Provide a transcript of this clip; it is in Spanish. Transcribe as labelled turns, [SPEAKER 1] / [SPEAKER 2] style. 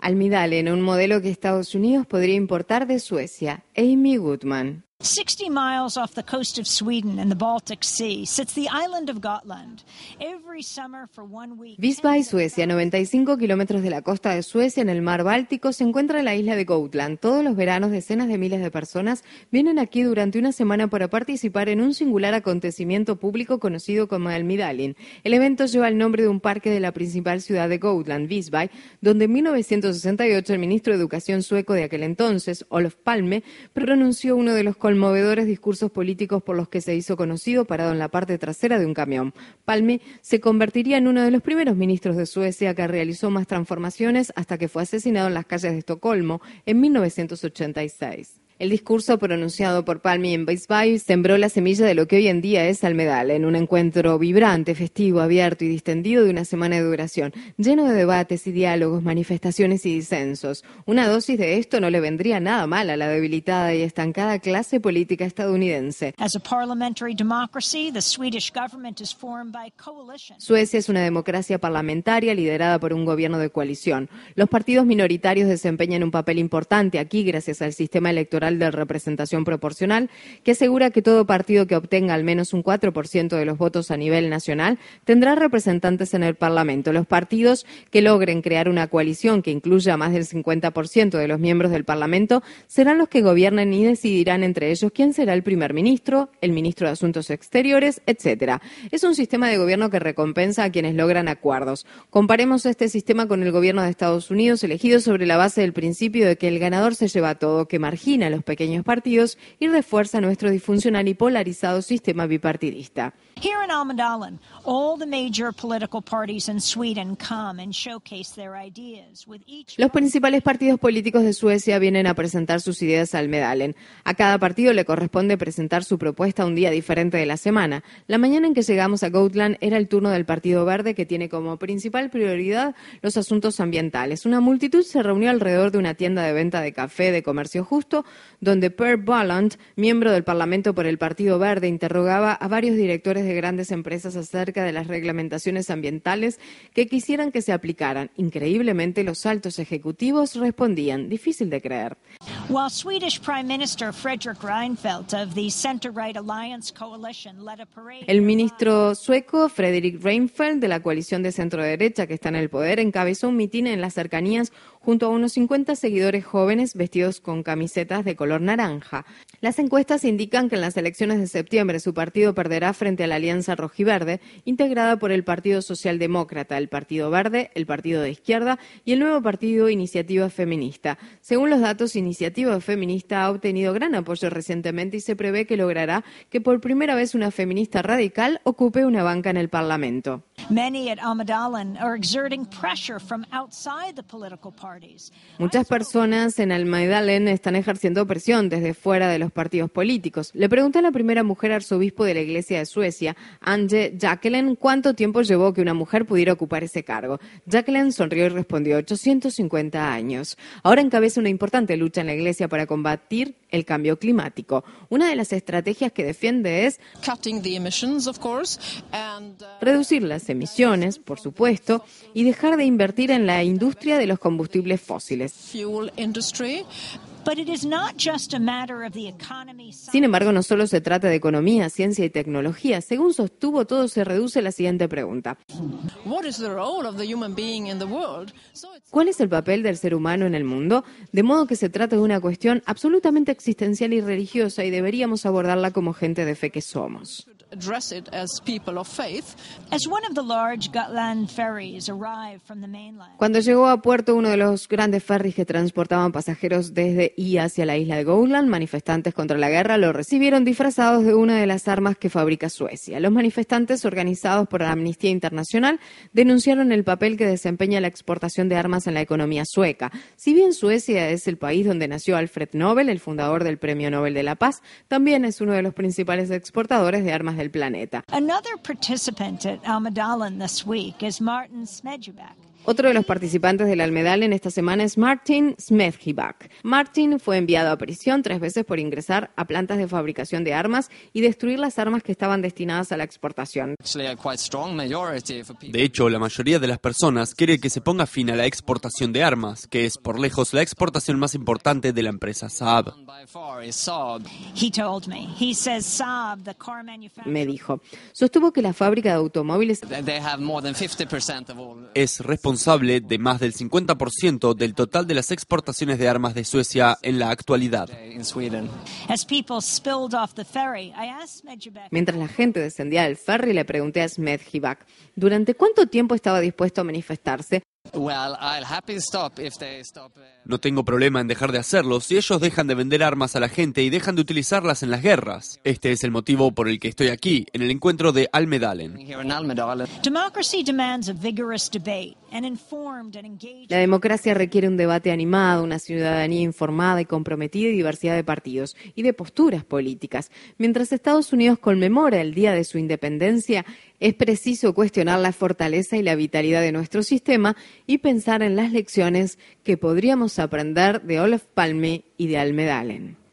[SPEAKER 1] Almidalen, un modelo que Estados Unidos podría importar de Suecia. Amy Goodman.
[SPEAKER 2] 60 miles off the coast of Sweden in the Baltic Sea sits the island of Gotland. Every summer for one week.
[SPEAKER 1] Visby, Suecia, 95 kilómetros de la costa de Suecia en el mar Báltico, se encuentra la isla de Gotland. Todos los veranos decenas de miles de personas vienen aquí durante una semana para participar en un singular acontecimiento público conocido como el Midalin. El evento lleva el nombre de un parque de la principal ciudad de Gotland, Visby, donde en 1968 el ministro de Educación sueco de aquel entonces, Olof Palme, pronunció uno de los conmovedores discursos políticos por los que se hizo conocido parado en la parte trasera de un camión. Palme se convertiría en uno de los primeros ministros de Suecia que realizó más transformaciones hasta que fue asesinado en las calles de Estocolmo en 1986. El discurso pronunciado por Palmi en Beisbay sembró la semilla de lo que hoy en día es Almedal, en un encuentro vibrante, festivo, abierto y distendido de una semana de duración, lleno de debates y diálogos, manifestaciones y disensos. Una dosis de esto no le vendría nada mal a la debilitada y estancada clase política estadounidense. Suecia es una democracia parlamentaria liderada por un gobierno de coalición. Los partidos minoritarios desempeñan un papel importante aquí gracias al sistema electoral de Representación Proporcional, que asegura que todo partido que obtenga al menos un 4% de los votos a nivel nacional tendrá representantes en el Parlamento. Los partidos que logren crear una coalición que incluya más del 50% de los miembros del Parlamento serán los que gobiernen y decidirán entre ellos quién será el primer ministro, el ministro de Asuntos Exteriores, etcétera. Es un sistema de gobierno que recompensa a quienes logran acuerdos. Comparemos este sistema con el gobierno de Estados Unidos elegido sobre la base del principio de que el ganador se lleva todo, que margina los pequeños partidos y refuerza nuestro disfuncional y polarizado sistema bipartidista. Los principales partidos políticos de Suecia vienen a presentar sus ideas al Medalen. A cada partido le corresponde presentar su propuesta un día diferente de la semana. La mañana en que llegamos a Gotland era el turno del Partido Verde que tiene como principal prioridad los asuntos ambientales. Una multitud se reunió alrededor de una tienda de venta de café de comercio justo, donde Per Bolland, miembro del Parlamento por el Partido Verde, interrogaba a varios directores de grandes empresas acerca de las reglamentaciones ambientales que quisieran que se aplicaran. Increíblemente, los altos ejecutivos respondían, difícil de creer. El ministro sueco Fredrik Reinfeldt de la coalición de centro derecha que está en el poder encabezó un mitin en las cercanías junto a unos 50 seguidores jóvenes vestidos con camisetas de color naranja. Las encuestas indican que en las elecciones de septiembre su partido perderá frente a la Alianza Rojiverde, integrada por el Partido Socialdemócrata, el Partido Verde, el Partido de Izquierda y el nuevo partido Iniciativa Feminista. Según los datos, Iniciativa Feminista ha obtenido gran apoyo recientemente y se prevé que logrará que por primera vez una feminista radical ocupe una banca en el Parlamento. Muchas personas en Almaidalen están ejerciendo presión desde fuera de los partidos políticos. Le pregunté a la primera mujer arzobispo de la Iglesia de Suecia, Ange Jacqueline, cuánto tiempo llevó que una mujer pudiera ocupar ese cargo. Jacqueline sonrió y respondió 850 años. Ahora encabeza una importante lucha en la Iglesia para combatir el cambio climático. Una de las estrategias que defiende es reducir las emisiones, por supuesto, y dejar de invertir en la industria de los combustibles fósiles. Sin embargo, no solo se trata de economía, ciencia y tecnología. Según sostuvo, todo se reduce a la siguiente pregunta. ¿Cuál es el papel del ser humano en el mundo? De modo que se trata de una cuestión absolutamente existencial y religiosa y deberíamos abordarla como gente de fe que somos. Cuando llegó a puerto uno de los grandes ferries que transportaban pasajeros desde y hacia la isla de Gotland, manifestantes contra la guerra lo recibieron disfrazados de una de las armas que fabrica Suecia. Los manifestantes, organizados por la Amnistía Internacional, denunciaron el papel que desempeña la exportación de armas en la economía sueca. Si bien Suecia es el país donde nació Alfred Nobel, el fundador del Premio Nobel de la Paz, también es uno de los principales exportadores de armas planeta. Another participant at Almadalen this week is Martin Smedjeback. Otro de los participantes del Almedal en esta semana es Martin Smedjibak. Martin fue enviado a prisión tres veces por ingresar a plantas de fabricación de armas y destruir las armas que estaban destinadas a la exportación.
[SPEAKER 3] De hecho, la mayoría de las personas quiere que se ponga fin a la exportación de armas, que es por lejos la exportación más importante de la empresa Saab.
[SPEAKER 1] Me dijo, sostuvo que la fábrica de automóviles
[SPEAKER 3] es responsable de más del 50% del total de las exportaciones de armas de Suecia en la actualidad.
[SPEAKER 1] Mientras la gente descendía del ferry, le pregunté a Smedjibak, ¿durante cuánto tiempo estaba dispuesto a manifestarse?
[SPEAKER 3] Uh, no tengo problema en dejar de hacerlo si ellos dejan de vender armas a la gente y dejan de utilizarlas en las guerras. Este es el motivo por el que estoy aquí, en el encuentro de Almedalen.
[SPEAKER 1] La democracia requiere un debate animado, una ciudadanía informada y comprometida y diversidad de partidos y de posturas políticas. Mientras Estados Unidos conmemora el día de su independencia, es preciso cuestionar la fortaleza y la vitalidad de nuestro sistema y pensar en las lecciones que podríamos aprender de Olof Palme y de Almedalen.